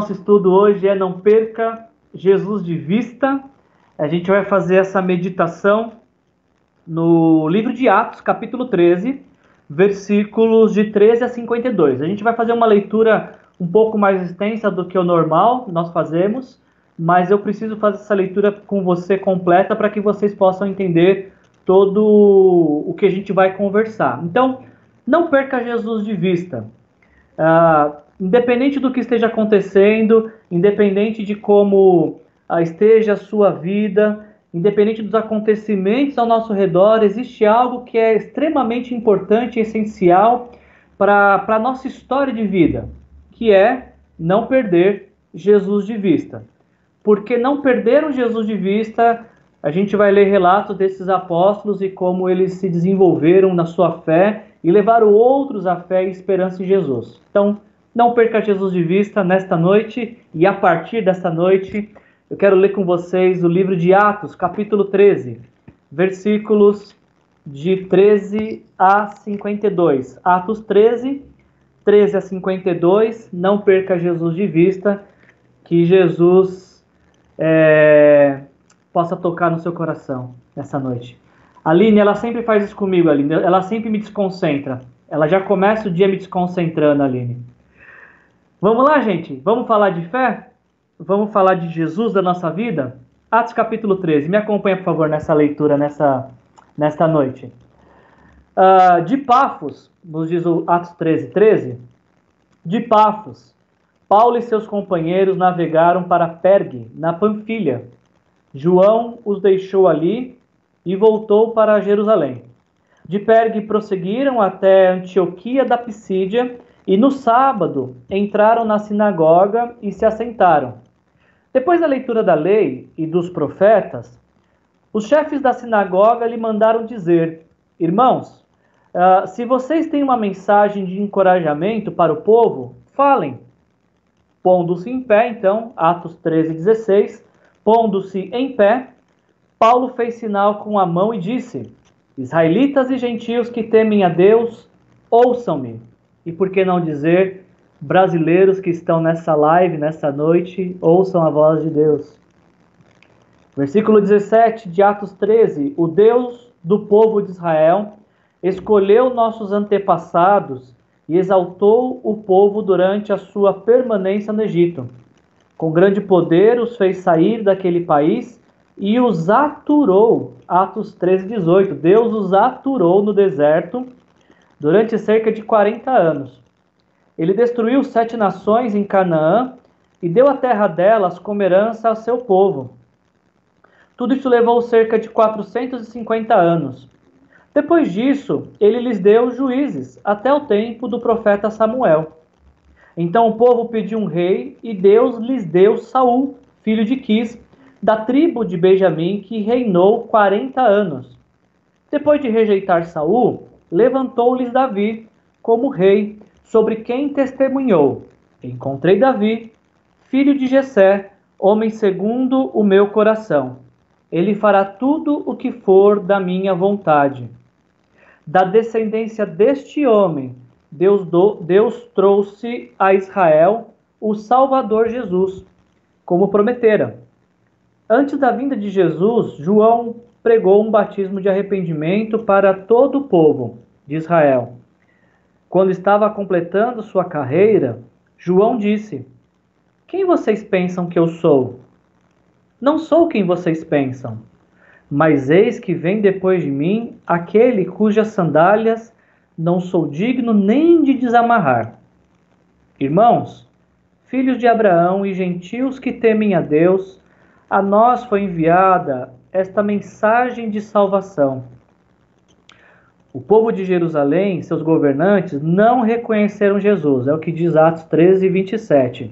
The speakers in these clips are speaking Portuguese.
Nosso estudo hoje é Não Perca Jesus de Vista. A gente vai fazer essa meditação no livro de Atos, capítulo 13, versículos de 13 a 52. A gente vai fazer uma leitura um pouco mais extensa do que o normal nós fazemos, mas eu preciso fazer essa leitura com você completa para que vocês possam entender todo o que a gente vai conversar. Então, não perca Jesus de vista. Uh, independente do que esteja acontecendo, independente de como uh, esteja a sua vida, independente dos acontecimentos ao nosso redor, existe algo que é extremamente importante e essencial para a nossa história de vida, que é não perder Jesus de vista. Porque não perderam Jesus de vista, a gente vai ler relatos desses apóstolos e como eles se desenvolveram na sua fé e levaram outros à fé e esperança em Jesus. Então, não perca Jesus de vista nesta noite e a partir desta noite eu quero ler com vocês o livro de Atos, capítulo 13, versículos de 13 a 52. Atos 13, 13 a 52. Não perca Jesus de vista, que Jesus é, possa tocar no seu coração nessa noite. Aline, ela sempre faz isso comigo, Aline. Ela sempre me desconcentra. Ela já começa o dia me desconcentrando, Aline. Vamos lá, gente? Vamos falar de fé? Vamos falar de Jesus da nossa vida? Atos capítulo 13. Me acompanha, por favor, nessa leitura, nessa, nesta noite. Uh, de Pafos, nos diz o Atos 13, 13. De Pafos, Paulo e seus companheiros navegaram para Pergue, na Panfilha. João os deixou ali e voltou para Jerusalém. De Pergue prosseguiram até Antioquia da Pisídia e no sábado entraram na sinagoga e se assentaram. Depois da leitura da lei e dos profetas, os chefes da sinagoga lhe mandaram dizer: Irmãos, uh, se vocês têm uma mensagem de encorajamento para o povo, falem. Pondo-se em pé, então, Atos 13, 16, pondo-se em pé, Paulo fez sinal com a mão e disse: Israelitas e gentios que temem a Deus, ouçam-me. E por que não dizer, brasileiros que estão nessa live, nessa noite, ouçam a voz de Deus. Versículo 17 de Atos 13: O Deus do povo de Israel escolheu nossos antepassados e exaltou o povo durante a sua permanência no Egito. Com grande poder os fez sair daquele país e os aturou. Atos 13, 18. Deus os aturou no deserto durante cerca de 40 anos. Ele destruiu sete nações em Canaã e deu a terra delas como herança ao seu povo. Tudo isso levou cerca de 450 anos. Depois disso, ele lhes deu juízes até o tempo do profeta Samuel. Então o povo pediu um rei e Deus lhes deu Saul, filho de Quis, da tribo de Benjamim, que reinou quarenta anos. Depois de rejeitar Saul, levantou-lhes Davi como rei, sobre quem testemunhou: Encontrei Davi, filho de Jessé, homem segundo o meu coração. Ele fará tudo o que for da minha vontade. Da descendência deste homem, Deus, do, Deus trouxe a Israel o Salvador Jesus, como prometera. Antes da vinda de Jesus, João pregou um batismo de arrependimento para todo o povo de Israel. Quando estava completando sua carreira, João disse: Quem vocês pensam que eu sou? Não sou quem vocês pensam, mas eis que vem depois de mim aquele cujas sandálias não sou digno nem de desamarrar. Irmãos, filhos de Abraão e gentios que temem a Deus, a nós foi enviada esta mensagem de salvação. O povo de Jerusalém, seus governantes, não reconheceram Jesus, é o que diz Atos 13, 27.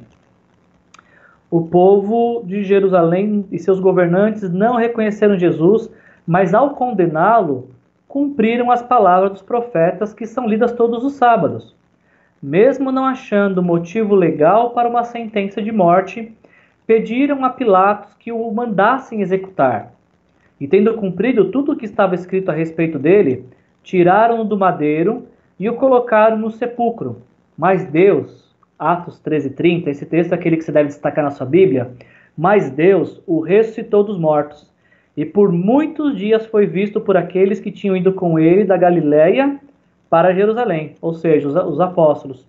O povo de Jerusalém e seus governantes não reconheceram Jesus, mas ao condená-lo, cumpriram as palavras dos profetas que são lidas todos os sábados. Mesmo não achando motivo legal para uma sentença de morte, pediram a Pilatos que o mandassem executar. E tendo cumprido tudo o que estava escrito a respeito dele, tiraram-no do madeiro e o colocaram no sepulcro. Mas Deus Atos 13, 30, esse texto é aquele que você deve destacar na sua Bíblia. Mas Deus o ressuscitou dos mortos, e por muitos dias foi visto por aqueles que tinham ido com ele da Galiléia para Jerusalém, ou seja, os apóstolos.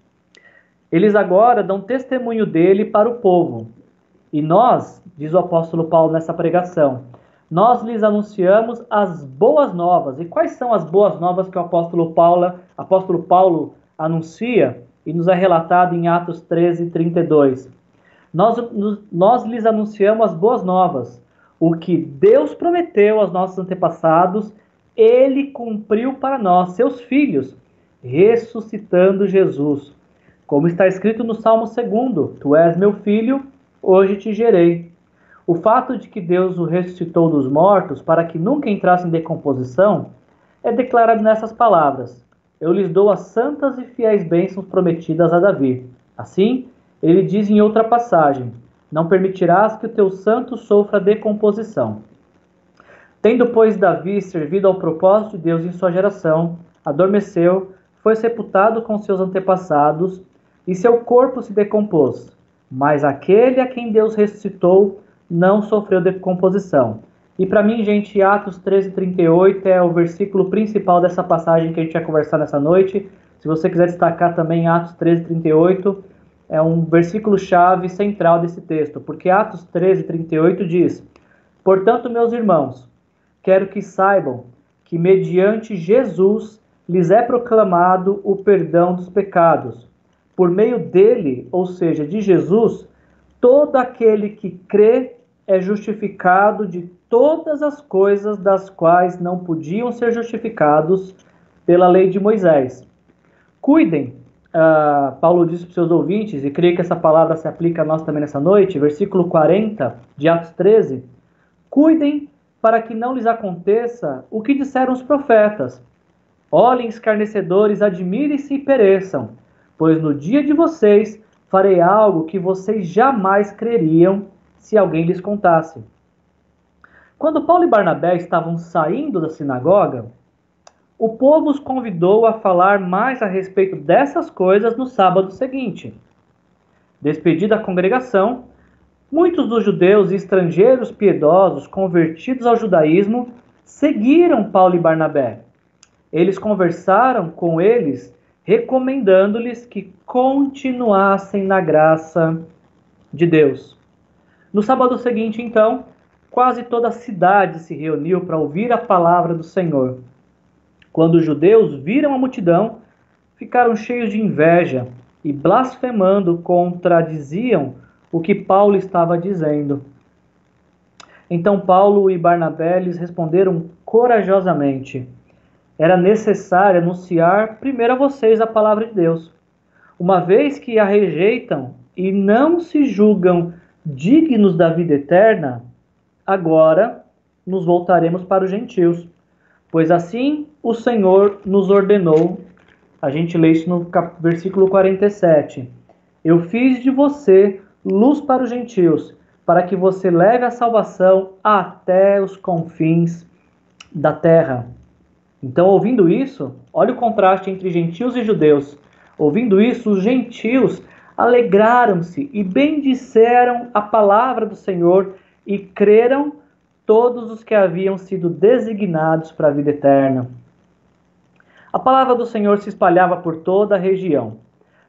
Eles agora dão testemunho dele para o povo. E nós, diz o apóstolo Paulo nessa pregação, nós lhes anunciamos as boas novas. E quais são as boas novas que o apóstolo Paulo, apóstolo Paulo anuncia e nos é relatado em Atos 13, 32? Nós, nós lhes anunciamos as boas novas. O que Deus prometeu aos nossos antepassados, ele cumpriu para nós, seus filhos, ressuscitando Jesus. Como está escrito no Salmo 2: Tu és meu filho, hoje te gerei. O fato de que Deus o ressuscitou dos mortos para que nunca entrasse em decomposição é declarado nessas palavras: Eu lhes dou as santas e fiéis bênçãos prometidas a Davi. Assim, ele diz em outra passagem: Não permitirás que o teu santo sofra decomposição. Tendo, pois, Davi servido ao propósito de Deus em sua geração, adormeceu, foi sepultado com seus antepassados, e seu corpo se decompôs. Mas aquele a quem Deus ressuscitou não sofreu decomposição. E para mim, gente, Atos 13, 38 é o versículo principal dessa passagem que a gente vai conversar nessa noite. Se você quiser destacar também Atos 13, 38, é um versículo-chave central desse texto, porque Atos 13, 38 diz: Portanto, meus irmãos, quero que saibam que mediante Jesus lhes é proclamado o perdão dos pecados. Por meio dele, ou seja, de Jesus, todo aquele que crê é justificado de todas as coisas das quais não podiam ser justificados pela lei de Moisés. Cuidem, uh, Paulo disse para os seus ouvintes, e creio que essa palavra se aplica a nós também nessa noite, versículo 40 de Atos 13: Cuidem para que não lhes aconteça o que disseram os profetas. Olhem, escarnecedores, admirem-se e pereçam, pois no dia de vocês farei algo que vocês jamais creriam se alguém lhes contasse. Quando Paulo e Barnabé estavam saindo da sinagoga, o povo os convidou a falar mais a respeito dessas coisas no sábado seguinte. Despedida a congregação, muitos dos judeus e estrangeiros piedosos convertidos ao judaísmo seguiram Paulo e Barnabé. Eles conversaram com eles, recomendando-lhes que continuassem na graça de Deus. No sábado seguinte, então, quase toda a cidade se reuniu para ouvir a palavra do Senhor. Quando os judeus viram a multidão, ficaram cheios de inveja e, blasfemando, contradiziam o que Paulo estava dizendo. Então Paulo e Barnabé lhes responderam corajosamente: Era necessário anunciar primeiro a vocês a palavra de Deus. Uma vez que a rejeitam e não se julgam dignos da vida eterna, agora nos voltaremos para os gentios. Pois assim o Senhor nos ordenou. A gente lê isso no versículo 47. Eu fiz de você luz para os gentios, para que você leve a salvação até os confins da terra. Então, ouvindo isso, olha o contraste entre gentios e judeus. Ouvindo isso, os gentios alegraram-se e bendisseram a palavra do Senhor e creram todos os que haviam sido designados para a vida eterna. A palavra do Senhor se espalhava por toda a região,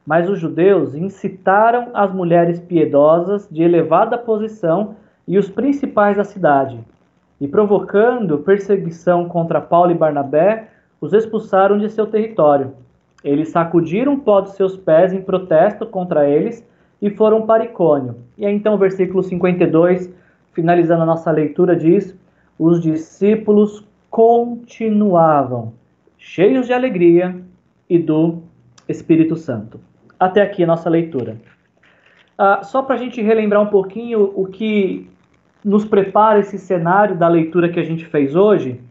mas os judeus incitaram as mulheres piedosas de elevada posição e os principais da cidade, e provocando perseguição contra Paulo e Barnabé, os expulsaram de seu território. Eles sacudiram o pó dos seus pés em protesto contra eles e foram para Icônio. E aí, então versículo 52, finalizando a nossa leitura, diz: Os discípulos continuavam cheios de alegria e do Espírito Santo. Até aqui a nossa leitura. Ah, só para a gente relembrar um pouquinho o que nos prepara esse cenário da leitura que a gente fez hoje,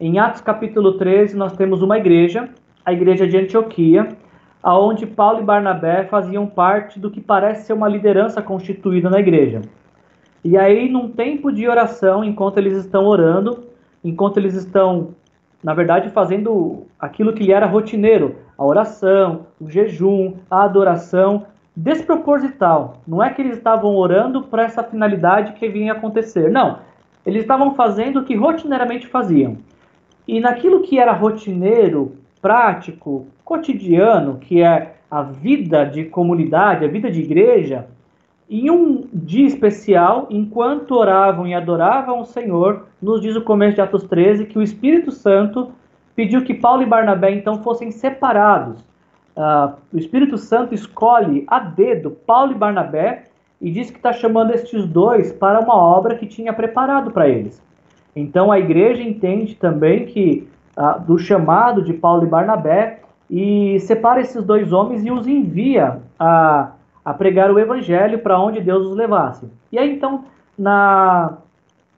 em Atos capítulo 13 nós temos uma igreja a igreja de Antioquia, aonde Paulo e Barnabé faziam parte do que parece ser uma liderança constituída na igreja. E aí, num tempo de oração, enquanto eles estão orando, enquanto eles estão, na verdade, fazendo aquilo que lhe era rotineiro, a oração, o jejum, a adoração, desproposital. Não é que eles estavam orando para essa finalidade que vinha acontecer. Não. Eles estavam fazendo o que rotineiramente faziam. E naquilo que era rotineiro, prático, cotidiano, que é a vida de comunidade, a vida de igreja, em um dia especial, enquanto oravam e adoravam o Senhor, nos diz o começo de Atos 13 que o Espírito Santo pediu que Paulo e Barnabé então fossem separados. Uh, o Espírito Santo escolhe a dedo Paulo e Barnabé e diz que está chamando estes dois para uma obra que tinha preparado para eles. Então a igreja entende também que uh, do chamado de Paulo e Barnabé e separa esses dois homens e os envia a, a pregar o evangelho para onde Deus os levasse. E aí então, na,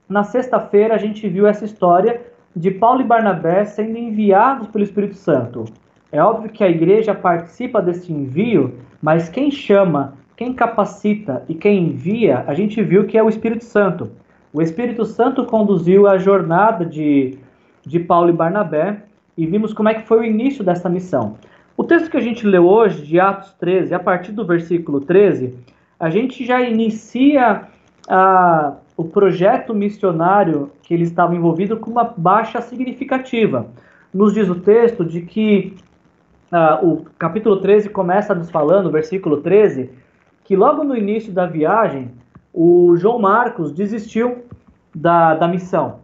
na sexta-feira, a gente viu essa história de Paulo e Barnabé sendo enviados pelo Espírito Santo. É óbvio que a igreja participa desse envio, mas quem chama, quem capacita e quem envia, a gente viu que é o Espírito Santo. O Espírito Santo conduziu a jornada de, de Paulo e Barnabé e vimos como é que foi o início dessa missão. O texto que a gente leu hoje, de Atos 13, a partir do versículo 13, a gente já inicia o projeto missionário que ele estava envolvido com uma baixa significativa. Nos diz o texto de que o capítulo 13 começa nos falando, versículo 13, que logo no início da viagem, o João Marcos desistiu da, da missão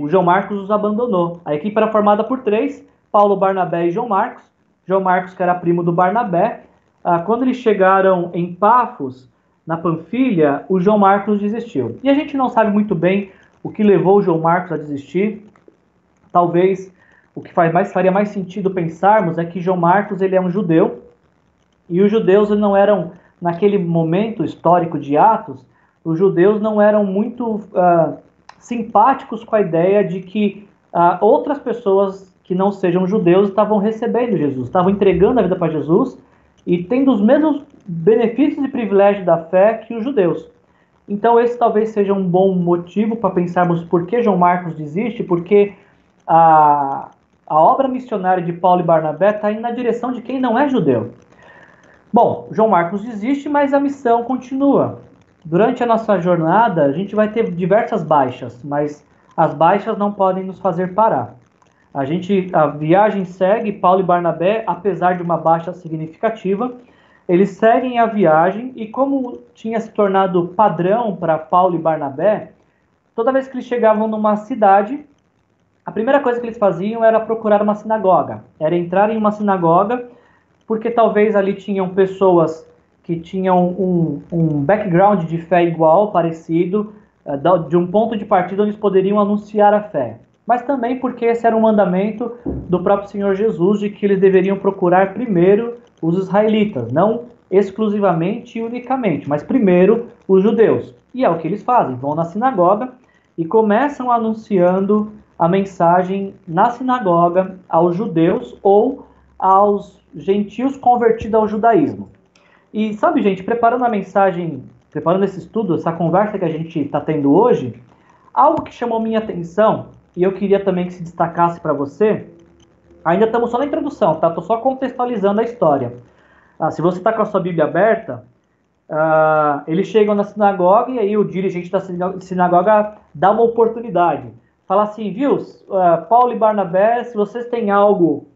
o João Marcos os abandonou. A equipe era formada por três: Paulo, Barnabé e João Marcos. João Marcos, que era primo do Barnabé. Ah, quando eles chegaram em Pafos, na Panfilha, o João Marcos desistiu. E a gente não sabe muito bem o que levou o João Marcos a desistir. Talvez o que faz mais, faria mais sentido pensarmos é que João Marcos ele é um judeu e os judeus não eram naquele momento histórico de Atos, os judeus não eram muito uh, simpáticos com a ideia de que ah, outras pessoas que não sejam judeus estavam recebendo Jesus, estavam entregando a vida para Jesus e tendo os mesmos benefícios e privilégios da fé que os judeus. Então, esse talvez seja um bom motivo para pensarmos por que João Marcos desiste, porque a, a obra missionária de Paulo e Barnabé está indo na direção de quem não é judeu. Bom, João Marcos desiste, mas a missão continua. Durante a nossa jornada, a gente vai ter diversas baixas, mas as baixas não podem nos fazer parar. A gente, a viagem segue, Paulo e Barnabé, apesar de uma baixa significativa, eles seguem a viagem e como tinha se tornado padrão para Paulo e Barnabé, toda vez que eles chegavam numa cidade, a primeira coisa que eles faziam era procurar uma sinagoga, era entrar em uma sinagoga, porque talvez ali tinham pessoas que tinham um, um background de fé igual, parecido, eh, de um ponto de partida onde eles poderiam anunciar a fé. Mas também porque esse era um mandamento do próprio Senhor Jesus de que eles deveriam procurar primeiro os israelitas, não exclusivamente e unicamente, mas primeiro os judeus. E é o que eles fazem, vão na sinagoga e começam anunciando a mensagem na sinagoga aos judeus ou aos gentios convertidos ao judaísmo. E sabe, gente, preparando a mensagem, preparando esse estudo, essa conversa que a gente está tendo hoje, algo que chamou minha atenção e eu queria também que se destacasse para você. Ainda estamos só na introdução, tá? Estou só contextualizando a história. Ah, se você está com a sua Bíblia aberta, ah, eles chegam na sinagoga e aí o dirigente da sinagoga dá uma oportunidade. Fala assim, viu, uh, Paulo e Barnabé, se vocês têm algo,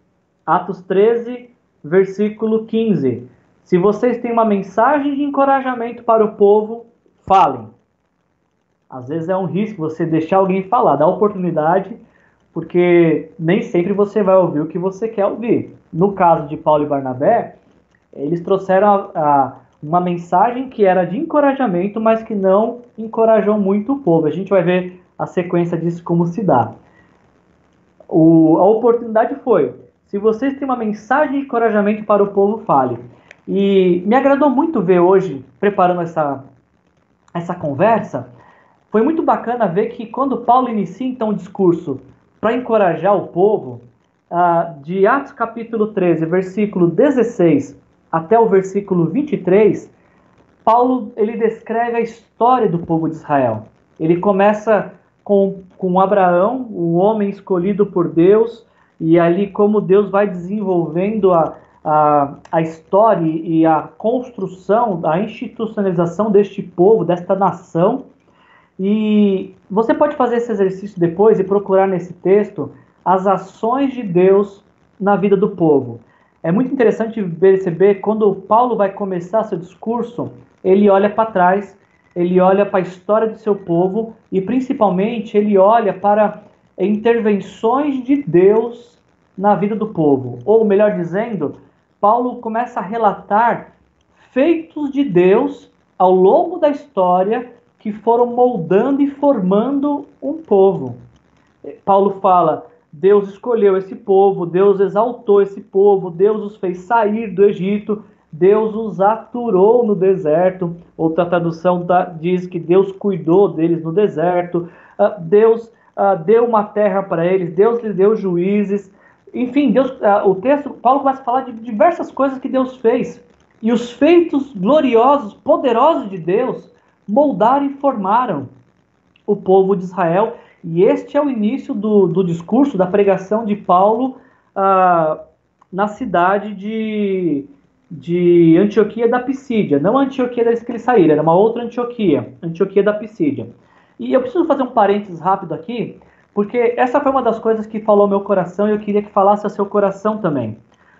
Atos 13, versículo 15. Se vocês têm uma mensagem de encorajamento para o povo, falem. Às vezes é um risco você deixar alguém falar, dar oportunidade, porque nem sempre você vai ouvir o que você quer ouvir. No caso de Paulo e Barnabé, eles trouxeram a, a, uma mensagem que era de encorajamento, mas que não encorajou muito o povo. A gente vai ver a sequência disso como se dá. O, a oportunidade foi: se vocês têm uma mensagem de encorajamento para o povo, fale. E me agradou muito ver hoje, preparando essa, essa conversa, foi muito bacana ver que quando Paulo inicia então o discurso para encorajar o povo, uh, de Atos capítulo 13, versículo 16 até o versículo 23, Paulo ele descreve a história do povo de Israel. Ele começa com, com Abraão, o homem escolhido por Deus, e ali como Deus vai desenvolvendo a, a, a história e a construção, a institucionalização deste povo, desta nação. E você pode fazer esse exercício depois e procurar nesse texto as ações de Deus na vida do povo. É muito interessante perceber quando Paulo vai começar seu discurso, ele olha para trás, ele olha para a história do seu povo e principalmente ele olha para intervenções de Deus na vida do povo. Ou melhor dizendo, Paulo começa a relatar feitos de Deus ao longo da história que foram moldando e formando um povo. Paulo fala: Deus escolheu esse povo, Deus exaltou esse povo, Deus os fez sair do Egito, Deus os aturou no deserto. Outra tradução diz que Deus cuidou deles no deserto, ah, Deus ah, deu uma terra para eles, Deus lhes deu juízes. Enfim, Deus, uh, o texto, Paulo vai falar de diversas coisas que Deus fez. E os feitos gloriosos, poderosos de Deus moldaram e formaram o povo de Israel. E este é o início do, do discurso, da pregação de Paulo uh, na cidade de, de Antioquia da Pisídia. Não a Antioquia da que ele saíram, era uma outra Antioquia, Antioquia da Pisídia. E eu preciso fazer um parênteses rápido aqui, porque essa foi uma das coisas que falou meu coração e eu queria que falasse a seu coração também.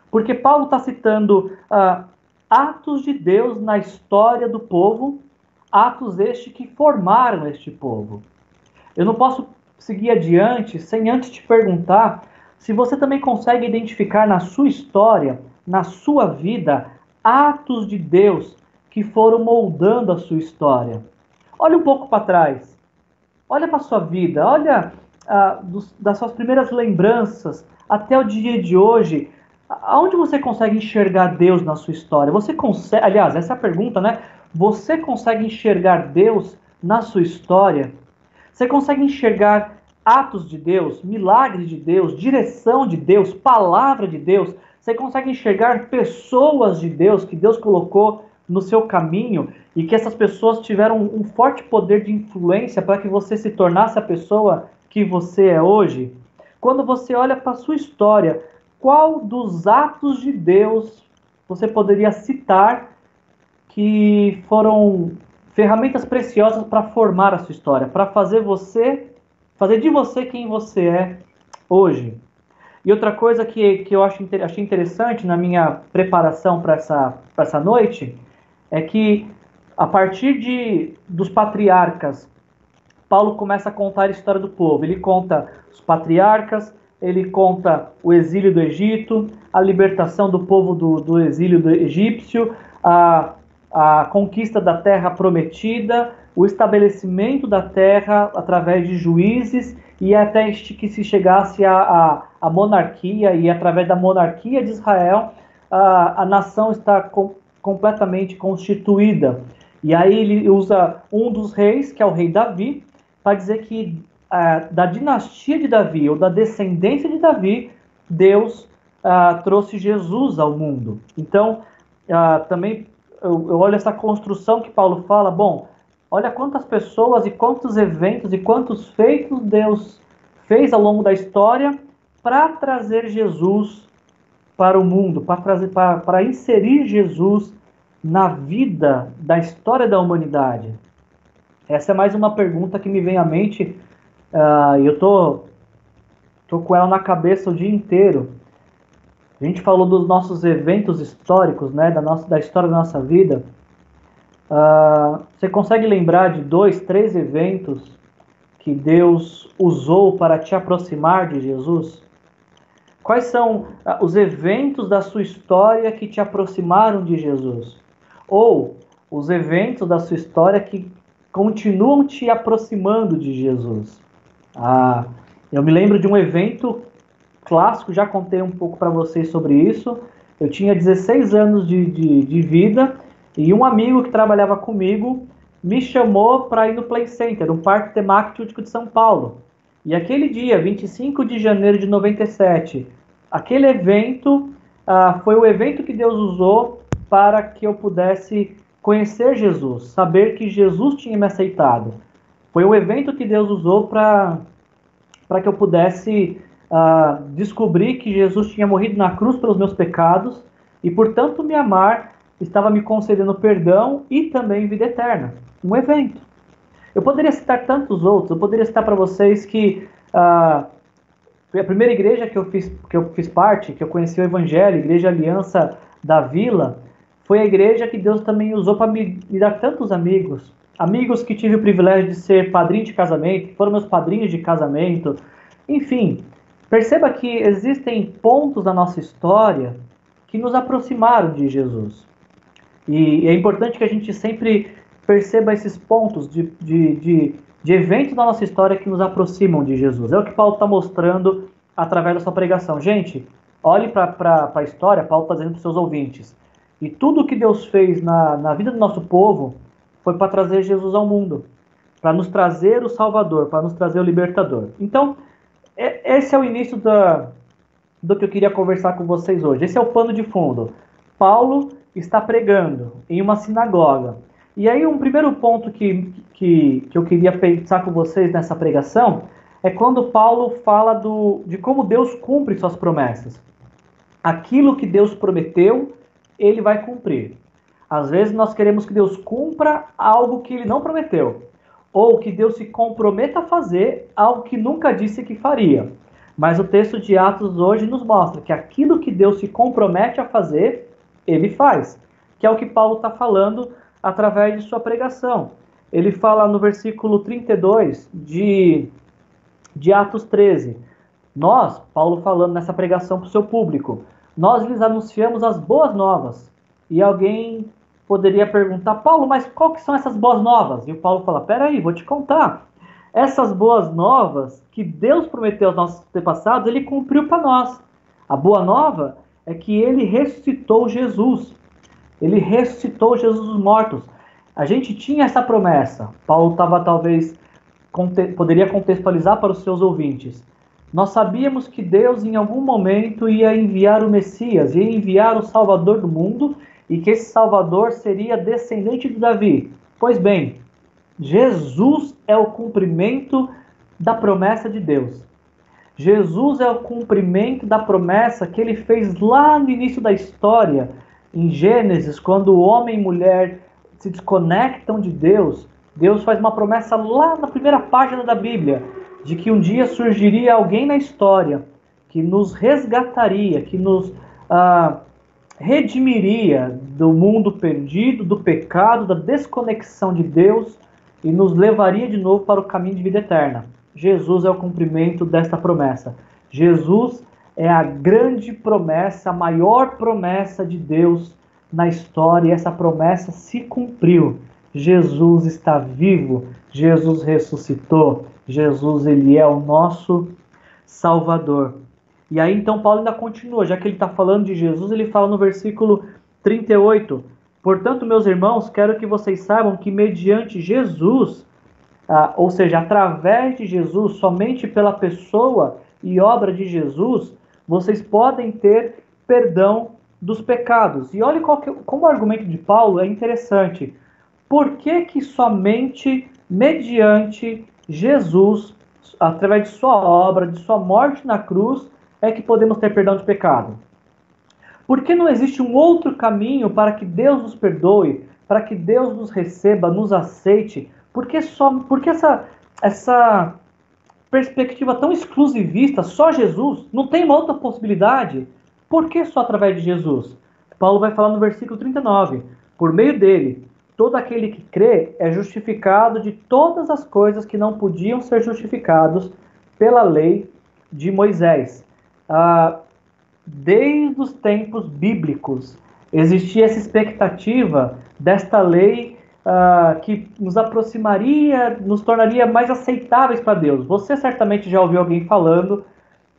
Porque Paulo está citando uh, atos de Deus na história do povo, atos este que formaram este povo. Eu não posso seguir adiante sem antes te perguntar se você também consegue identificar na sua história, na sua vida, atos de Deus que foram moldando a sua história. Olhe um pouco para trás. Olha para sua vida, olha ah, das suas primeiras lembranças até o dia de hoje, aonde você consegue enxergar Deus na sua história? Você consegue, aliás, essa é a pergunta, né? Você consegue enxergar Deus na sua história? Você consegue enxergar atos de Deus, milagres de Deus, direção de Deus, palavra de Deus? Você consegue enxergar pessoas de Deus que Deus colocou no seu caminho e que essas pessoas tiveram um forte poder de influência para que você se tornasse a pessoa que você é hoje, quando você olha para a sua história, qual dos atos de Deus você poderia citar que foram ferramentas preciosas para formar a sua história, para fazer você, fazer de você quem você é hoje? E outra coisa que, que eu acho, achei interessante na minha preparação para essa, essa noite é que a partir de, dos patriarcas, Paulo começa a contar a história do povo. Ele conta os patriarcas, ele conta o exílio do Egito, a libertação do povo do, do exílio do egípcio, a, a conquista da terra prometida, o estabelecimento da terra através de juízes e até que se chegasse a monarquia e através da monarquia de Israel a, a nação está com, completamente constituída. E aí ele usa um dos reis, que é o rei Davi, para dizer que uh, da dinastia de Davi ou da descendência de Davi, Deus uh, trouxe Jesus ao mundo. Então, uh, também eu, eu olho essa construção que Paulo fala, bom, olha quantas pessoas e quantos eventos e quantos feitos Deus fez ao longo da história para trazer Jesus para o mundo, para trazer para inserir Jesus na vida da história da humanidade? Essa é mais uma pergunta que me vem à mente uh, e eu tô, tô com ela na cabeça o dia inteiro. A gente falou dos nossos eventos históricos, né, da, nossa, da história da nossa vida. Uh, você consegue lembrar de dois, três eventos que Deus usou para te aproximar de Jesus? Quais são uh, os eventos da sua história que te aproximaram de Jesus? Ou os eventos da sua história que continuam te aproximando de Jesus? Ah, eu me lembro de um evento clássico, já contei um pouco para vocês sobre isso. Eu tinha 16 anos de, de, de vida e um amigo que trabalhava comigo me chamou para ir no Play Center, no Parque Temático de São Paulo. E aquele dia, 25 de janeiro de 97, aquele evento ah, foi o evento que Deus usou para que eu pudesse conhecer Jesus, saber que Jesus tinha me aceitado. Foi um evento que Deus usou para que eu pudesse uh, descobrir que Jesus tinha morrido na cruz pelos meus pecados e portanto me amar estava me concedendo perdão e também vida eterna. Um evento. Eu poderia citar tantos outros, eu poderia citar para vocês que uh, a primeira igreja que eu, fiz, que eu fiz parte, que eu conheci o Evangelho, Igreja Aliança da Vila, foi a igreja que Deus também usou para me, me dar tantos amigos. Amigos que tive o privilégio de ser padrinho de casamento, que foram meus padrinhos de casamento. Enfim, perceba que existem pontos da nossa história que nos aproximaram de Jesus. E é importante que a gente sempre perceba esses pontos de, de, de, de eventos da nossa história que nos aproximam de Jesus. É o que Paulo está mostrando através da sua pregação. Gente, olhe para a história, Paulo está dizendo para os seus ouvintes. E tudo que Deus fez na, na vida do nosso povo foi para trazer Jesus ao mundo, para nos trazer o Salvador, para nos trazer o Libertador. Então, é, esse é o início da, do que eu queria conversar com vocês hoje. Esse é o pano de fundo. Paulo está pregando em uma sinagoga. E aí, um primeiro ponto que, que, que eu queria pensar com vocês nessa pregação é quando Paulo fala do, de como Deus cumpre suas promessas. Aquilo que Deus prometeu, ele vai cumprir. Às vezes nós queremos que Deus cumpra algo que ele não prometeu, ou que Deus se comprometa a fazer algo que nunca disse que faria. Mas o texto de Atos hoje nos mostra que aquilo que Deus se compromete a fazer, ele faz. Que é o que Paulo está falando através de sua pregação. Ele fala no versículo 32 de, de Atos 13. Nós, Paulo falando nessa pregação para o seu público, nós lhes anunciamos as boas novas. E alguém poderia perguntar, Paulo, mas qual que são essas boas novas? E o Paulo fala, peraí, vou te contar. Essas boas novas que Deus prometeu aos nossos antepassados, ele cumpriu para nós. A boa nova é que ele ressuscitou Jesus. Ele ressuscitou Jesus dos mortos. A gente tinha essa promessa. Paulo estava talvez poderia contextualizar para os seus ouvintes. Nós sabíamos que Deus em algum momento ia enviar o Messias, ia enviar o Salvador do mundo e que esse Salvador seria descendente de Davi. Pois bem, Jesus é o cumprimento da promessa de Deus. Jesus é o cumprimento da promessa que ele fez lá no início da história, em Gênesis, quando o homem e mulher se desconectam de Deus, Deus faz uma promessa lá na primeira página da Bíblia, de que um dia surgiria alguém na história que nos resgataria, que nos ah, redimiria do mundo perdido, do pecado, da desconexão de Deus e nos levaria de novo para o caminho de vida eterna. Jesus é o cumprimento desta promessa. Jesus é a grande promessa, a maior promessa de Deus na história, e essa promessa se cumpriu. Jesus está vivo, Jesus ressuscitou, Jesus ele é o nosso Salvador. E aí então Paulo ainda continua, já que ele está falando de Jesus, ele fala no versículo 38, Portanto, meus irmãos, quero que vocês saibam que mediante Jesus, ah, ou seja, através de Jesus, somente pela pessoa e obra de Jesus, vocês podem ter perdão dos pecados. E olha que, como o argumento de Paulo é interessante. Por que, que somente mediante Jesus, através de sua obra, de sua morte na cruz, é que podemos ter perdão de pecado? Por que não existe um outro caminho para que Deus nos perdoe, para que Deus nos receba, nos aceite? Por que, só, por que essa, essa perspectiva tão exclusivista, só Jesus, não tem uma outra possibilidade. Por que só através de Jesus? Paulo vai falar no versículo 39. Por meio dele, todo aquele que crê é justificado de todas as coisas que não podiam ser justificados pela lei de Moisés. Ah, desde os tempos bíblicos existia essa expectativa desta lei uh, que nos aproximaria, nos tornaria mais aceitáveis para Deus. Você certamente já ouviu alguém falando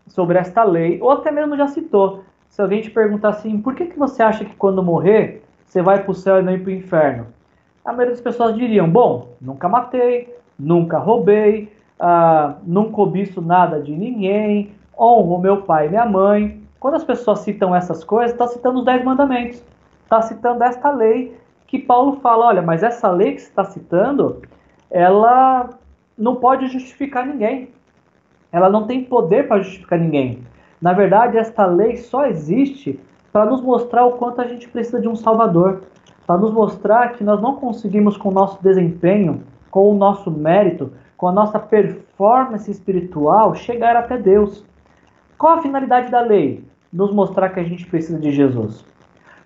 sobre esta lei, ou até mesmo já citou. Se alguém te perguntar assim, por que, que você acha que quando morrer você vai para o céu e não para o inferno? A maioria das pessoas diriam: bom, nunca matei, nunca roubei, uh, não cobiço nada de ninguém, honro meu pai e minha mãe. Quando as pessoas citam essas coisas, está citando os dez mandamentos, está citando esta lei que Paulo fala, olha, mas essa lei que você está citando, ela não pode justificar ninguém. Ela não tem poder para justificar ninguém. Na verdade, esta lei só existe para nos mostrar o quanto a gente precisa de um Salvador, para nos mostrar que nós não conseguimos com o nosso desempenho, com o nosso mérito, com a nossa performance espiritual chegar até Deus. Qual a finalidade da lei? Nos mostrar que a gente precisa de Jesus.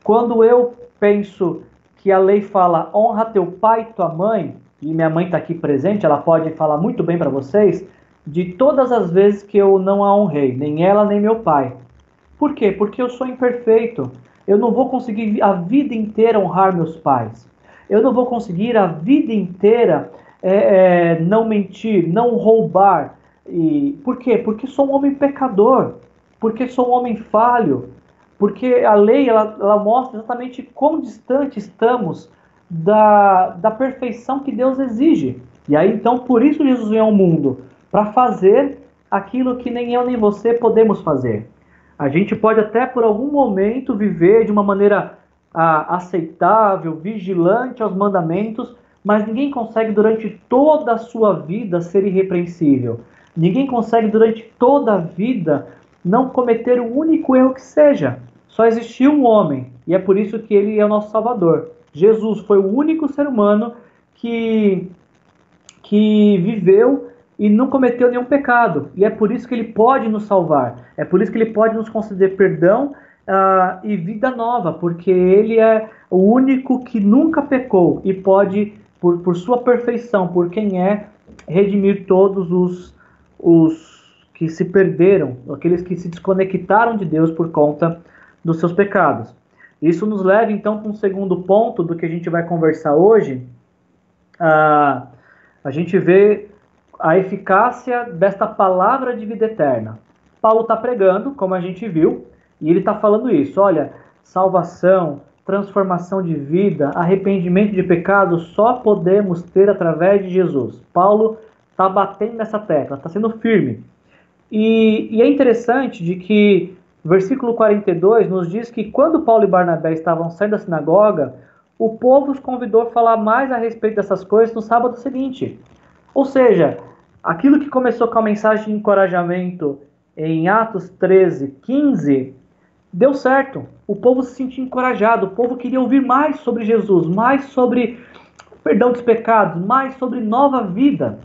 Quando eu penso que a lei fala honra teu pai e tua mãe, e minha mãe está aqui presente, ela pode falar muito bem para vocês, de todas as vezes que eu não a honrei, nem ela nem meu pai. Por quê? Porque eu sou imperfeito. Eu não vou conseguir a vida inteira honrar meus pais. Eu não vou conseguir a vida inteira é, é, não mentir, não roubar. E por quê? Porque sou um homem pecador. Porque sou um homem falho. Porque a lei ela, ela mostra exatamente quão distante estamos da, da perfeição que Deus exige. E aí então por isso Jesus vem ao mundo para fazer aquilo que nem eu nem você podemos fazer. A gente pode até por algum momento viver de uma maneira ah, aceitável, vigilante aos mandamentos, mas ninguém consegue durante toda a sua vida ser irrepreensível. Ninguém consegue durante toda a vida não cometer o único erro que seja. Só existiu um homem, e é por isso que ele é o nosso Salvador. Jesus foi o único ser humano que, que viveu e não cometeu nenhum pecado. E é por isso que ele pode nos salvar. É por isso que ele pode nos conceder perdão uh, e vida nova, porque ele é o único que nunca pecou e pode, por, por sua perfeição, por quem é, redimir todos os, os que se perderam, aqueles que se desconectaram de Deus por conta dos seus pecados. Isso nos leva então para um segundo ponto do que a gente vai conversar hoje. Uh, a gente vê a eficácia desta palavra de vida eterna. Paulo está pregando, como a gente viu, e ele está falando isso. Olha, salvação, transformação de vida, arrependimento de pecado só podemos ter através de Jesus. Paulo está batendo nessa tecla, está sendo firme. E, e, é interessante de que versículo 42 nos diz que quando Paulo e Barnabé estavam saindo da sinagoga, o povo os convidou a falar mais a respeito dessas coisas no sábado seguinte. Ou seja, aquilo que começou com a mensagem de encorajamento em Atos 13, 15, deu certo. O povo se sentiu encorajado, o povo queria ouvir mais sobre Jesus, mais sobre perdão dos pecados, mais sobre nova vida.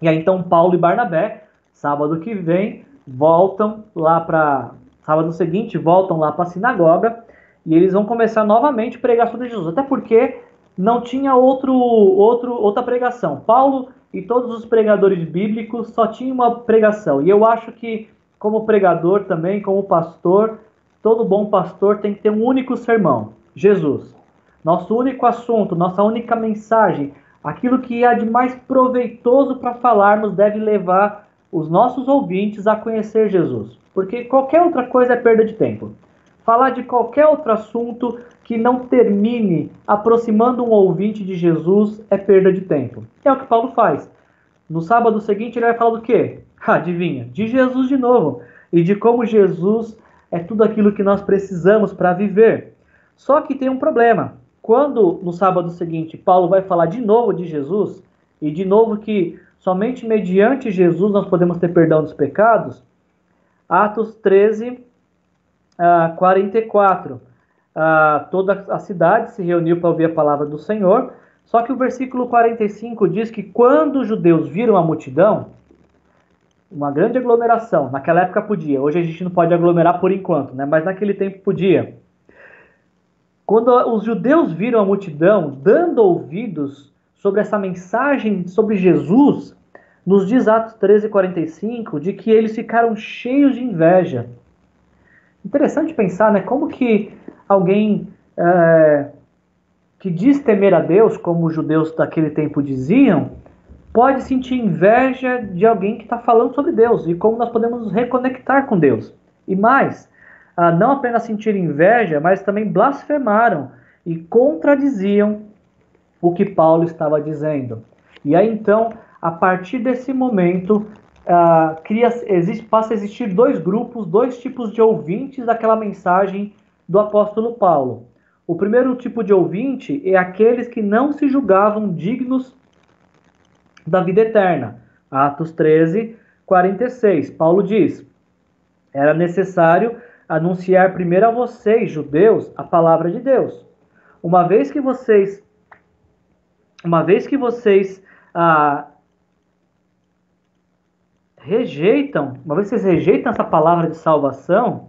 E aí então Paulo e Barnabé, sábado que vem, voltam lá para sábado seguinte, voltam lá para a sinagoga e eles vão começar novamente a pregar sobre Jesus, até porque não tinha outro, outro outra pregação. Paulo e todos os pregadores bíblicos só tinham uma pregação. E eu acho que, como pregador também, como pastor, todo bom pastor tem que ter um único sermão: Jesus. Nosso único assunto, nossa única mensagem, aquilo que há de mais proveitoso para falarmos deve levar os nossos ouvintes a conhecer Jesus. Porque qualquer outra coisa é perda de tempo. Falar de qualquer outro assunto que não termine aproximando um ouvinte de Jesus é perda de tempo. É o que Paulo faz. No sábado seguinte ele vai falar do quê? Adivinha? De Jesus de novo. E de como Jesus é tudo aquilo que nós precisamos para viver. Só que tem um problema. Quando no sábado seguinte Paulo vai falar de novo de Jesus, e de novo que somente mediante Jesus nós podemos ter perdão dos pecados, Atos 13, uh, 44 ah, toda a cidade se reuniu para ouvir a palavra do Senhor. Só que o versículo 45 diz que quando os judeus viram a multidão, uma grande aglomeração, naquela época podia, hoje a gente não pode aglomerar por enquanto, né? mas naquele tempo podia. Quando os judeus viram a multidão dando ouvidos sobre essa mensagem sobre Jesus, nos diz Atos 13:45 de que eles ficaram cheios de inveja. Interessante pensar, né? Como que alguém é, que diz temer a Deus, como os judeus daquele tempo diziam, pode sentir inveja de alguém que está falando sobre Deus e como nós podemos nos reconectar com Deus. E mais, não apenas sentir inveja, mas também blasfemaram e contradiziam o que Paulo estava dizendo. E aí então, a partir desse momento, cria, existe, passa a existir dois grupos, dois tipos de ouvintes daquela mensagem do apóstolo Paulo. O primeiro tipo de ouvinte é aqueles que não se julgavam dignos da vida eterna. Atos 13, 46. Paulo diz: era necessário anunciar primeiro a vocês, judeus, a palavra de Deus. Uma vez que vocês, uma vez que vocês ah, rejeitam, uma vez que vocês rejeitam essa palavra de salvação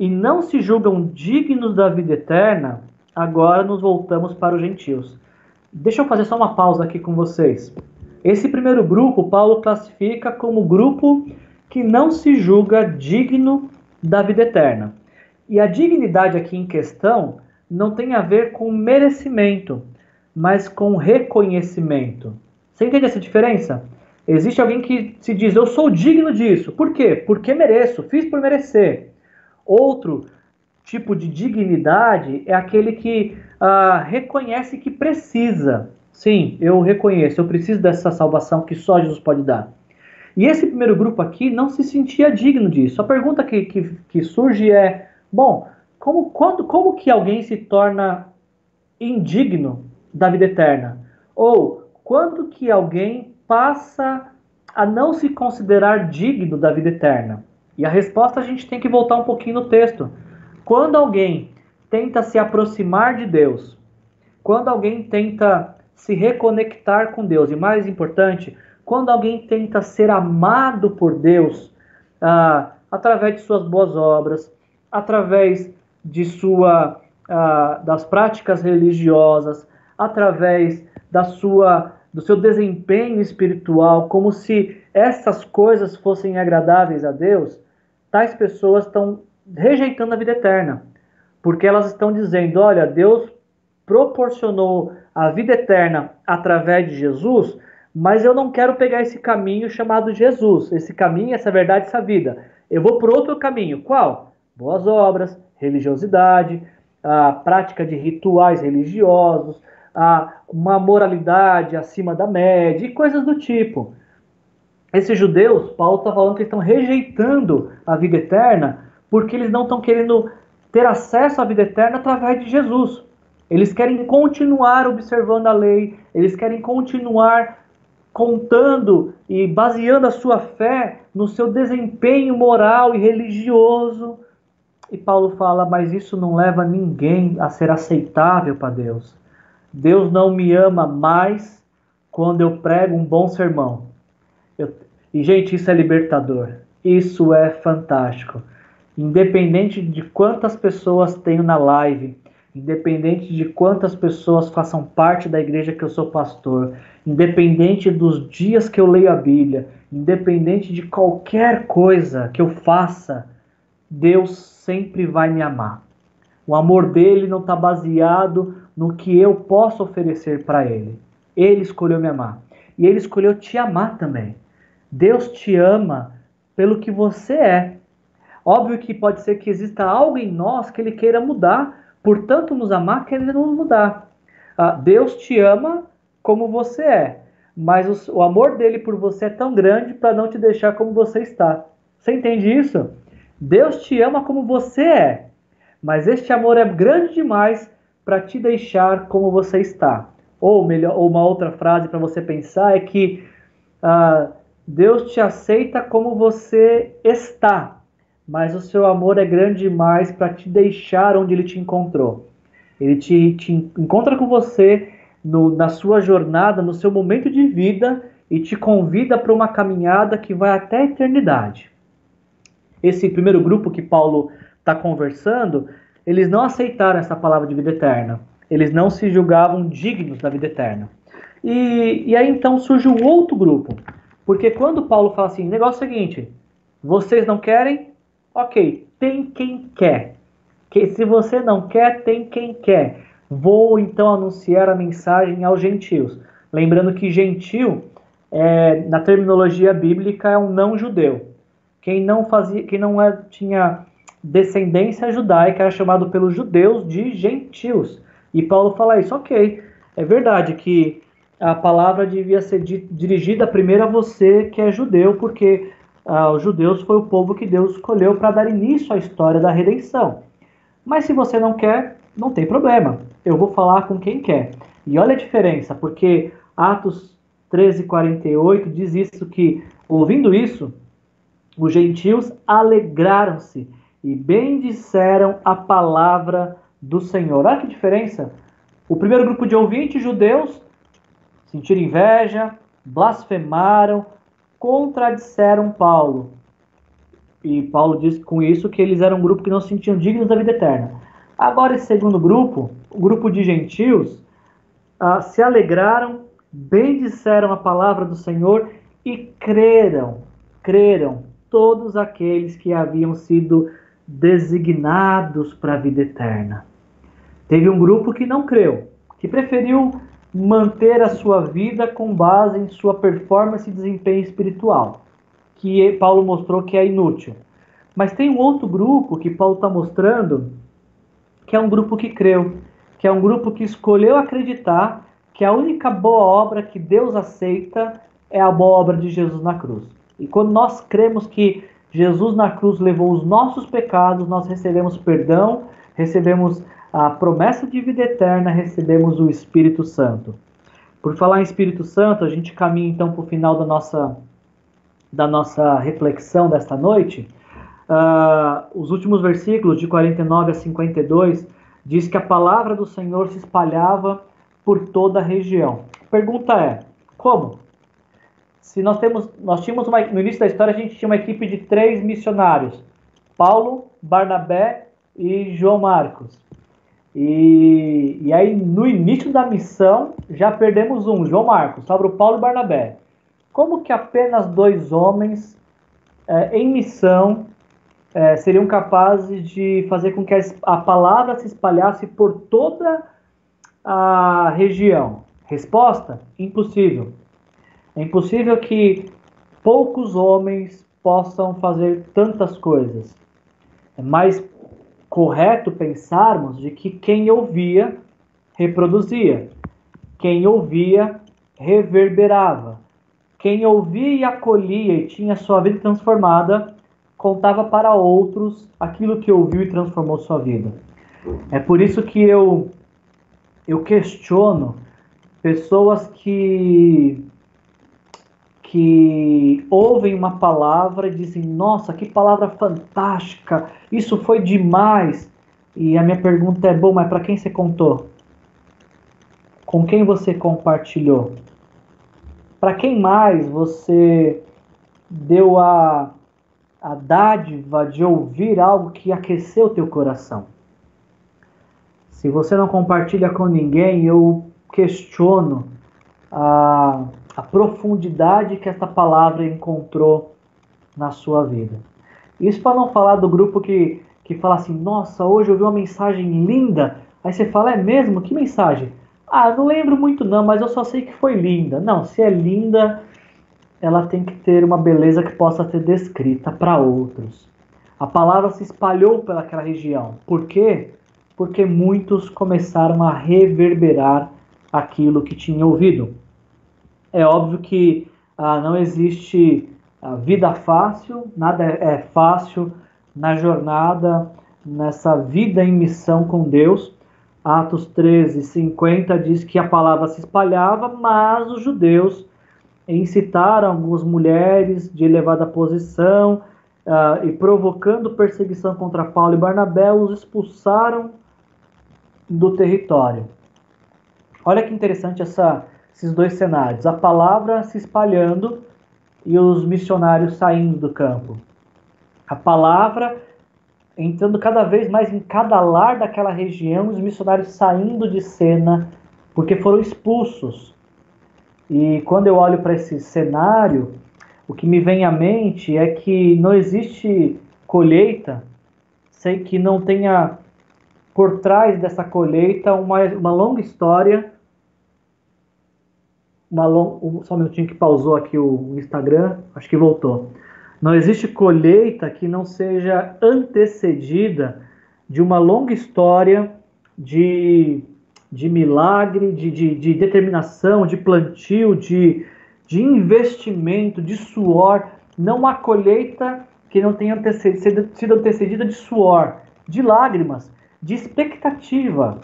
e não se julgam dignos da vida eterna, agora nos voltamos para os gentios. Deixa eu fazer só uma pausa aqui com vocês. Esse primeiro grupo, Paulo classifica como grupo que não se julga digno da vida eterna. E a dignidade aqui em questão não tem a ver com merecimento, mas com reconhecimento. Você entende essa diferença? Existe alguém que se diz, eu sou digno disso. Por quê? Porque mereço, fiz por merecer. Outro tipo de dignidade é aquele que ah, reconhece que precisa. Sim, eu reconheço, eu preciso dessa salvação que só Jesus pode dar. E esse primeiro grupo aqui não se sentia digno disso. A pergunta que, que, que surge é: bom, como, quando, como que alguém se torna indigno da vida eterna? Ou quando que alguém passa a não se considerar digno da vida eterna? E a resposta a gente tem que voltar um pouquinho no texto. Quando alguém tenta se aproximar de Deus, quando alguém tenta se reconectar com Deus, e mais importante, quando alguém tenta ser amado por Deus ah, através de suas boas obras, através de sua, ah, das práticas religiosas, através da sua, do seu desempenho espiritual, como se essas coisas fossem agradáveis a Deus, tais pessoas estão rejeitando a vida eterna, porque elas estão dizendo: olha, Deus proporcionou a vida eterna através de Jesus, mas eu não quero pegar esse caminho chamado Jesus, esse caminho, essa verdade, essa vida. Eu vou por outro caminho. Qual? Boas obras, religiosidade, a prática de rituais religiosos, a uma moralidade acima da média e coisas do tipo. Esses judeus, Paulo está falando que estão rejeitando a vida eterna porque eles não estão querendo ter acesso à vida eterna através de Jesus. Eles querem continuar observando a lei, eles querem continuar contando e baseando a sua fé no seu desempenho moral e religioso. E Paulo fala: Mas isso não leva ninguém a ser aceitável para Deus. Deus não me ama mais quando eu prego um bom sermão. Eu... E, gente, isso é libertador. Isso é fantástico. Independente de quantas pessoas tenho na live, independente de quantas pessoas façam parte da igreja que eu sou pastor, independente dos dias que eu leio a Bíblia, independente de qualquer coisa que eu faça, Deus sempre vai me amar. O amor dele não está baseado no que eu posso oferecer para ele. Ele escolheu me amar. E ele escolheu te amar também. Deus te ama pelo que você é. Óbvio que pode ser que exista algo em nós que ele queira mudar, portanto nos amar querendo nos mudar. Ah, Deus te ama como você é, mas o, o amor dele por você é tão grande para não te deixar como você está. Você entende isso? Deus te ama como você é, mas este amor é grande demais para te deixar como você está. Ou melhor, ou uma outra frase para você pensar é que ah, Deus te aceita como você está, mas o seu amor é grande demais para te deixar onde ele te encontrou. Ele te, te encontra com você no, na sua jornada, no seu momento de vida e te convida para uma caminhada que vai até a eternidade. Esse primeiro grupo que Paulo está conversando, eles não aceitaram essa palavra de vida eterna. Eles não se julgavam dignos da vida eterna. E, e aí então surge um outro grupo. Porque quando Paulo fala assim, negócio é o seguinte, vocês não querem, Ok, tem quem quer. Que se você não quer, tem quem quer. Vou então anunciar a mensagem aos gentios. Lembrando que gentil, é, na terminologia bíblica, é um não judeu. Quem não fazia, quem não é, tinha descendência judaica era chamado pelos judeus de gentios. E Paulo fala isso, ok. É verdade que a palavra devia ser dirigida primeiro a você que é judeu, porque ah, os judeus foi o povo que Deus escolheu para dar início à história da redenção. Mas se você não quer, não tem problema. Eu vou falar com quem quer. E olha a diferença, porque Atos 13, 48 diz isso que, ouvindo isso, os gentios alegraram-se e bendisseram a palavra do Senhor. Olha que diferença! O primeiro grupo de ouvintes judeus sentiram inveja, blasfemaram, contradisseram Paulo. E Paulo diz com isso que eles eram um grupo que não se sentiam dignos da vida eterna. Agora, esse segundo grupo, o grupo de gentios, ah, se alegraram, bendisseram a palavra do Senhor e creram, creram todos aqueles que haviam sido designados para a vida eterna. Teve um grupo que não creu, que preferiu manter a sua vida com base em sua performance e desempenho espiritual, que Paulo mostrou que é inútil. Mas tem um outro grupo que Paulo está mostrando, que é um grupo que creu, que é um grupo que escolheu acreditar que a única boa obra que Deus aceita é a boa obra de Jesus na cruz. E quando nós cremos que Jesus na cruz levou os nossos pecados, nós recebemos perdão, recebemos a promessa de vida eterna, recebemos o Espírito Santo. Por falar em Espírito Santo, a gente caminha então para o final da nossa, da nossa reflexão desta noite. Uh, os últimos versículos, de 49 a 52, diz que a palavra do Senhor se espalhava por toda a região. Pergunta é: como? se nós temos, nós tínhamos uma, no início da história a gente tinha uma equipe de três missionários, Paulo, Barnabé e João Marcos. E, e aí no início da missão já perdemos um, João Marcos, o Paulo e Barnabé. Como que apenas dois homens é, em missão é, seriam capazes de fazer com que a palavra se espalhasse por toda a região? Resposta: impossível. É impossível que poucos homens possam fazer tantas coisas. É mais correto pensarmos de que quem ouvia reproduzia, quem ouvia reverberava, quem ouvia e acolhia e tinha sua vida transformada contava para outros aquilo que ouviu e transformou sua vida. É por isso que eu eu questiono pessoas que que ouvem uma palavra e dizem: Nossa, que palavra fantástica, isso foi demais. E a minha pergunta é: Bom, mas para quem você contou? Com quem você compartilhou? Para quem mais você deu a, a dádiva de ouvir algo que aqueceu teu coração? Se você não compartilha com ninguém, eu questiono a a profundidade que essa palavra encontrou na sua vida. Isso para não falar do grupo que, que fala assim: Nossa, hoje eu vi uma mensagem linda. Aí você fala: É mesmo? Que mensagem? Ah, não lembro muito não, mas eu só sei que foi linda. Não, se é linda, ela tem que ter uma beleza que possa ser descrita para outros. A palavra se espalhou pelaquela região. Por quê? Porque muitos começaram a reverberar aquilo que tinham ouvido. É óbvio que ah, não existe ah, vida fácil, nada é, é fácil na jornada, nessa vida em missão com Deus. Atos 13, 50 diz que a palavra se espalhava, mas os judeus incitaram algumas mulheres de elevada posição uh, e provocando perseguição contra Paulo e Barnabé, os expulsaram do território. Olha que interessante essa, esses dois cenários: a palavra se espalhando e os missionários saindo do campo. A palavra entrando cada vez mais em cada lar daquela região, os missionários saindo de cena porque foram expulsos. E quando eu olho para esse cenário, o que me vem à mente é que não existe colheita sem que não tenha por trás dessa colheita uma, uma longa história uma long... só um minutinho que pausou aqui o Instagram, acho que voltou. Não existe colheita que não seja antecedida de uma longa história de, de milagre, de, de, de determinação, de plantio, de, de investimento, de suor. Não há colheita que não tenha antecedido, sido antecedida de suor, de lágrimas, de expectativa.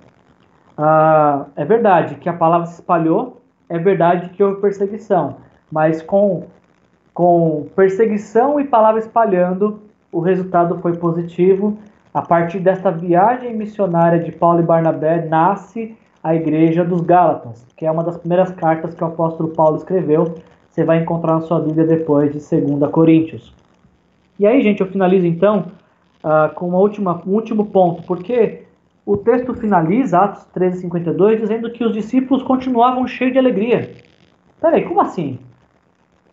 Ah, é verdade que a palavra se espalhou, é verdade que houve perseguição, mas com, com perseguição e palavra espalhando, o resultado foi positivo. A partir desta viagem missionária de Paulo e Barnabé, nasce a Igreja dos Gálatas, que é uma das primeiras cartas que o apóstolo Paulo escreveu. Você vai encontrar na sua Bíblia depois de 2 Coríntios. E aí, gente, eu finalizo então uh, com uma última, um último ponto, porque o texto finaliza, Atos 13, 52, dizendo que os discípulos continuavam cheios de alegria. Peraí, como assim?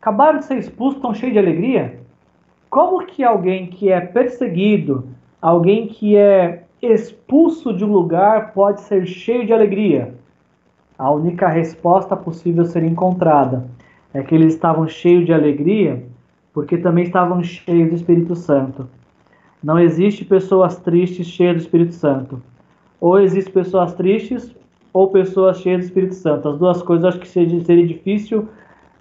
Acabaram de ser expulsos, estão cheios de alegria? Como que alguém que é perseguido, alguém que é expulso de um lugar pode ser cheio de alegria? A única resposta possível ser encontrada é que eles estavam cheios de alegria porque também estavam cheios do Espírito Santo. Não existe pessoas tristes cheias do Espírito Santo. Ou existe pessoas tristes ou pessoas cheias do Espírito Santo. As duas coisas acho que seria difícil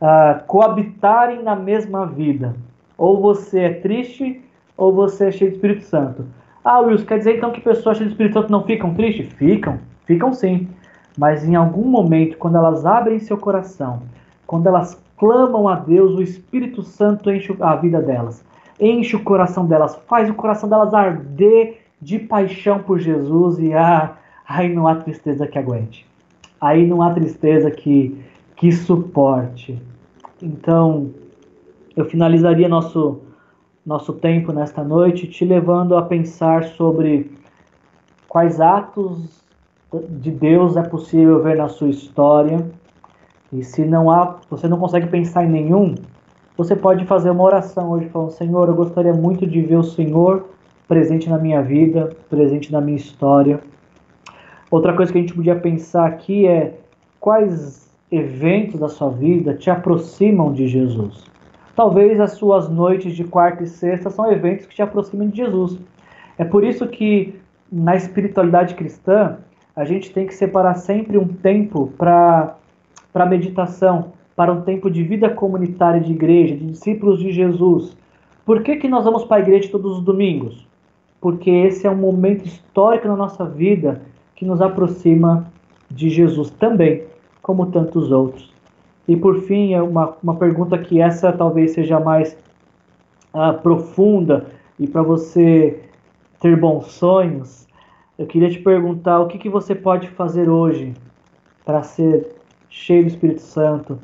uh, coabitarem na mesma vida. Ou você é triste ou você é cheio do Espírito Santo. Ah, Wilson, quer dizer então que pessoas cheias do Espírito Santo não ficam tristes? Ficam, ficam sim. Mas em algum momento, quando elas abrem seu coração, quando elas clamam a Deus, o Espírito Santo enche a vida delas, enche o coração delas, faz o coração delas arder de paixão por Jesus e ah, aí não há tristeza que aguente. Aí não há tristeza que, que suporte. Então, eu finalizaria nosso, nosso tempo nesta noite te levando a pensar sobre quais atos de Deus é possível ver na sua história e se não há, você não consegue pensar em nenhum, você pode fazer uma oração hoje falando: Senhor, eu gostaria muito de ver o Senhor presente na minha vida, presente na minha história. Outra coisa que a gente podia pensar aqui é quais eventos da sua vida te aproximam de Jesus. Talvez as suas noites de quarta e sexta são eventos que te aproximem de Jesus. É por isso que na espiritualidade cristã a gente tem que separar sempre um tempo para para meditação, para um tempo de vida comunitária de igreja, de discípulos de Jesus. Por que, que nós vamos para a igreja todos os domingos? Porque esse é um momento histórico na nossa vida que nos aproxima de Jesus também, como tantos outros. E por fim, é uma, uma pergunta que essa talvez seja mais uh, profunda e para você ter bons sonhos, eu queria te perguntar o que, que você pode fazer hoje para ser cheio do Espírito Santo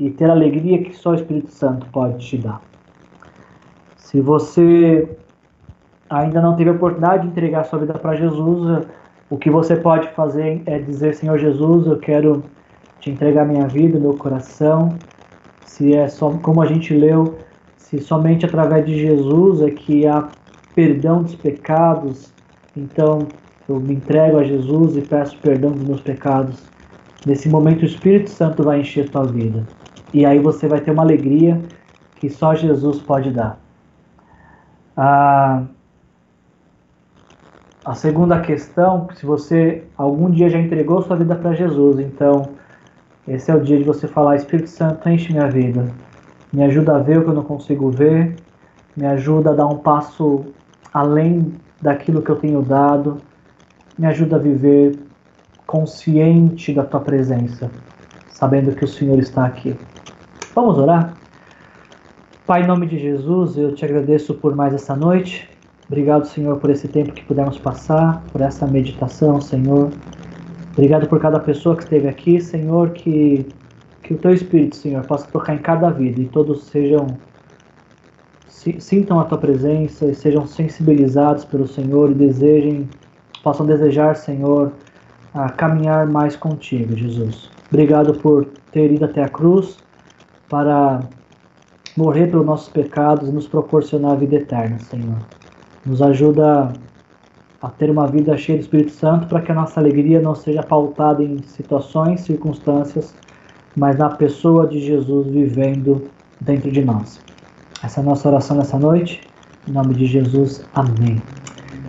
e ter a alegria que só o Espírito Santo pode te dar. Se você ainda não teve a oportunidade de entregar sua vida para Jesus, o que você pode fazer é dizer: Senhor Jesus, eu quero te entregar minha vida, meu coração. Se é só como a gente leu, se somente através de Jesus é que há perdão dos pecados, então eu me entrego a Jesus e peço perdão dos meus pecados. Nesse momento, o Espírito Santo vai encher tua vida. E aí você vai ter uma alegria que só Jesus pode dar. Ah, a segunda questão, se você algum dia já entregou sua vida para Jesus, então esse é o dia de você falar: Espírito Santo, enche minha vida. Me ajuda a ver o que eu não consigo ver. Me ajuda a dar um passo além daquilo que eu tenho dado. Me ajuda a viver consciente da tua presença, sabendo que o Senhor está aqui. Vamos orar? Pai, em nome de Jesus, eu te agradeço por mais essa noite. Obrigado, Senhor, por esse tempo que pudemos passar, por essa meditação, Senhor. Obrigado por cada pessoa que esteve aqui, Senhor, que, que o teu Espírito, Senhor, possa tocar em cada vida e todos sejam sintam a tua presença e sejam sensibilizados pelo Senhor e desejem, possam desejar, Senhor, a caminhar mais contigo, Jesus. Obrigado por ter ido até a cruz para morrer pelos nossos pecados e nos proporcionar a vida eterna, Senhor. Nos ajuda a ter uma vida cheia do Espírito Santo para que a nossa alegria não seja pautada em situações, circunstâncias, mas na pessoa de Jesus vivendo dentro de nós. Essa é a nossa oração nessa noite. Em nome de Jesus, amém.